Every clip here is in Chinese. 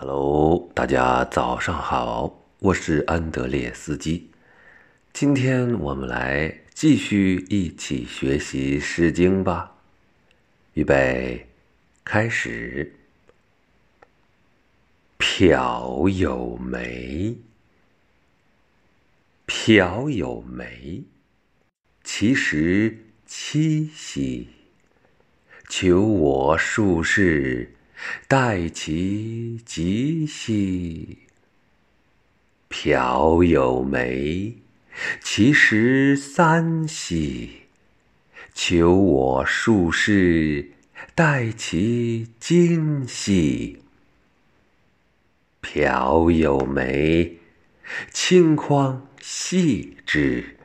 Hello，大家早上好，我是安德烈斯基。今天我们来继续一起学习《诗经》吧。预备，开始。漂有梅，漂有梅，其实七兮。求我术士。待其吉兮，朴有梅，其实三兮。求我术士，待其今兮。朴有梅，轻匡细之。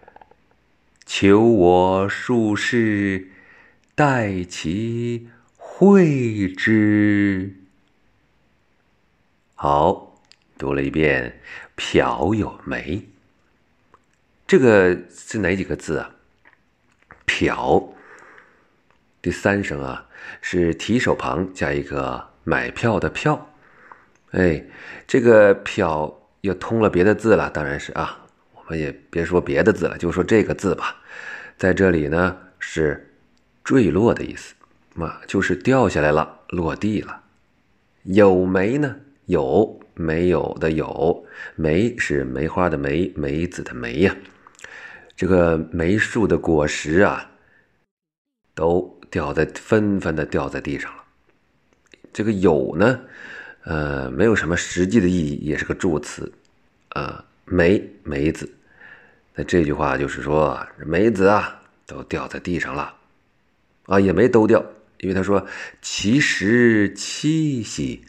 求我术士，待其。会之。好，读了一遍“朴有梅”，这个是哪几个字啊？“朴”第三声啊，是提手旁加一个买票的“票”。哎，这个“朴”又通了别的字了，当然是啊，我们也别说别的字了，就说这个字吧。在这里呢，是坠落的意思。嘛，就是掉下来了，落地了。有梅呢？有没有的有？梅是梅花的梅，梅子的梅呀。这个梅树的果实啊，都掉在纷纷的掉在地上了。这个有呢，呃，没有什么实际的意义，也是个助词啊。梅梅子，那这句话就是说，梅子啊，都掉在地上了啊，也没都掉。因为他说“其实七夕”，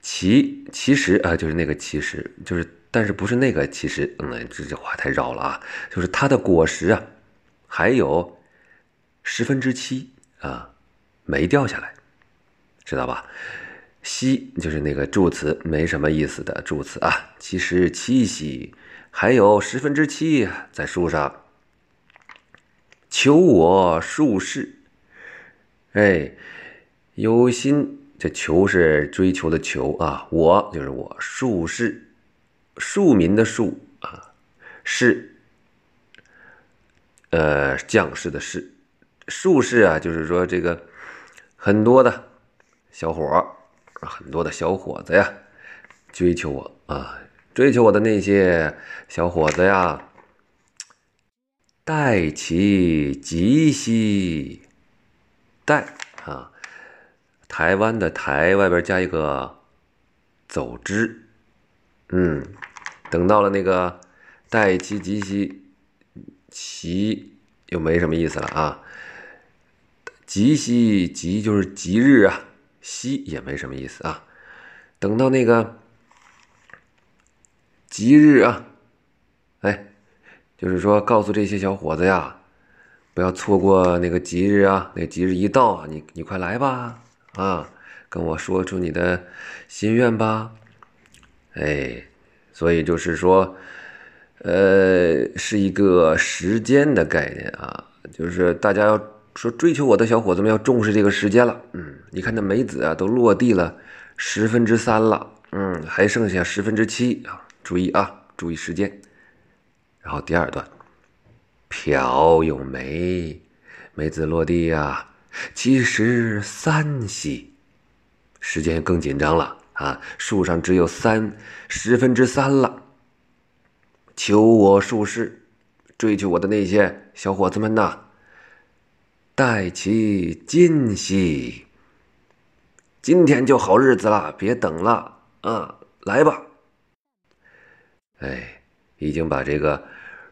其其实啊，就是那个其实，就是但是不是那个其实，嗯，这句话太绕了啊。就是它的果实啊，还有十分之七啊没掉下来，知道吧？“西”就是那个助词，没什么意思的助词啊。其实七夕还有十分之七在树上，求我术士。哎，有心这求是追求的求啊，我就是我术士，庶民的庶啊，士，呃，将士的士，术士啊，就是说这个很多的小伙很多的小伙子呀，追求我啊，追求我的那些小伙子呀，待其吉兮。待啊，台湾的台外边加一个走之，嗯，等到了那个待其吉兮，其又没什么意思了啊。吉兮吉就是吉日啊，兮也没什么意思啊。等到那个吉日啊，哎，就是说告诉这些小伙子呀。不要错过那个吉日啊！那吉日一到，你你快来吧，啊，跟我说出你的心愿吧。哎，所以就是说，呃，是一个时间的概念啊，就是大家要说追求我的小伙子们要重视这个时间了。嗯，你看那梅子啊，都落地了十分之三了，嗯，还剩下十分之七啊，注意啊，注意时间。然后第二段。朴有梅，梅子落地呀，其实三息。时间更紧张了啊！树上只有三十分之三了。求我术士，追求我的那些小伙子们呐，待其今兮。今天就好日子了，别等了啊！来吧。哎，已经把这个。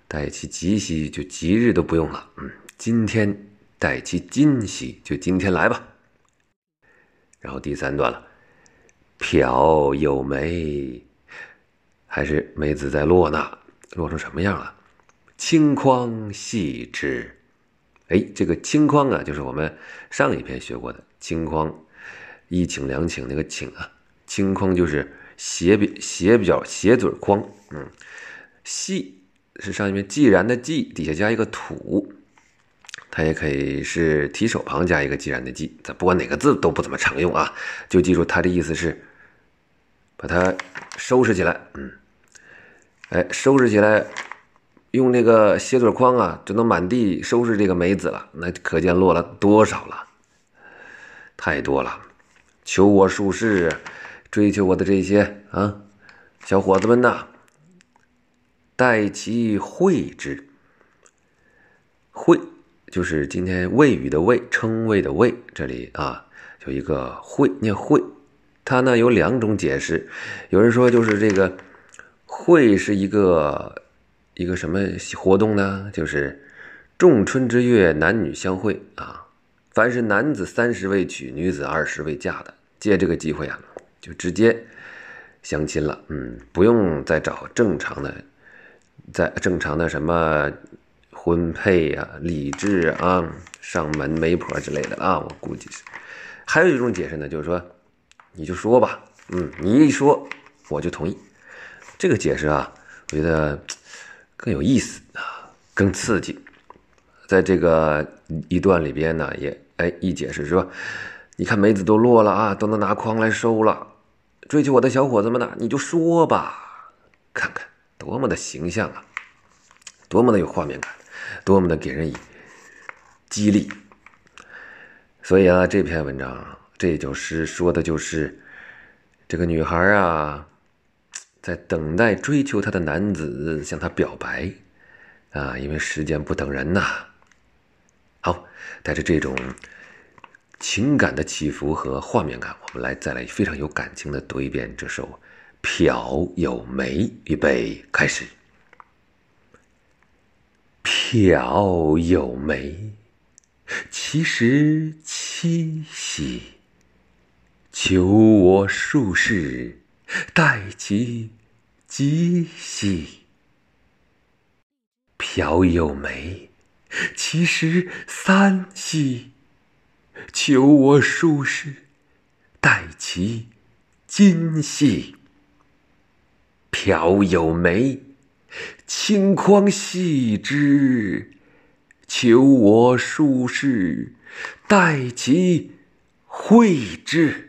待其吉兮，就吉日都不用了。嗯，今天待其今兮，就今天来吧。然后第三段了，朴有梅，还是梅子在落呢？落成什么样了？轻筐细枝。哎，这个轻筐啊，就是我们上一篇学过的轻筐，一请两请那个请啊，轻筐就是斜比斜比较斜嘴匡。嗯，细。是上面既然的既底下加一个土，它也可以是提手旁加一个既然的既，咱不管哪个字都不怎么常用啊，就记住它的意思是把它收拾起来。嗯，哎，收拾起来，用那个鞋嘴筐啊，就能满地收拾这个梅子了。那可见落了多少了？太多了。求我术士，追求我的这些啊，小伙子们呐，待其会之。会就是今天谓语的谓，称谓的谓，这里啊，有一个会，念会。它呢有两种解释，有人说就是这个会是一个一个什么活动呢？就是仲春之月，男女相会啊。凡是男子三十未娶，女子二十未嫁的，借这个机会啊，就直接相亲了。嗯，不用再找正常的，在正常的什么婚配呀、礼制啊、上门媒婆之类的啊。我估计是。还有一种解释呢，就是说。你就说吧，嗯，你一说我就同意。这个解释啊，我觉得更有意思啊，更刺激。在这个一段里边呢，也哎一解释说，你看梅子都落了啊，都能拿筐来收了。追求我的小伙子们呢，你就说吧，看看多么的形象啊，多么的有画面感，多么的给人以激励。所以啊，这篇文章。这就是说的，就是这个女孩啊，在等待追求她的男子向她表白啊，因为时间不等人呐。好，带着这种情感的起伏和画面感，我们来再来非常有感情的读一遍这首《皎有梅》。预备，开始。皎有梅，其实七夕。求我术士，待其吉兮。皎有梅，其实三兮。求我术士，待其今兮。皎有梅，轻筐系之。求我术士，待其会之。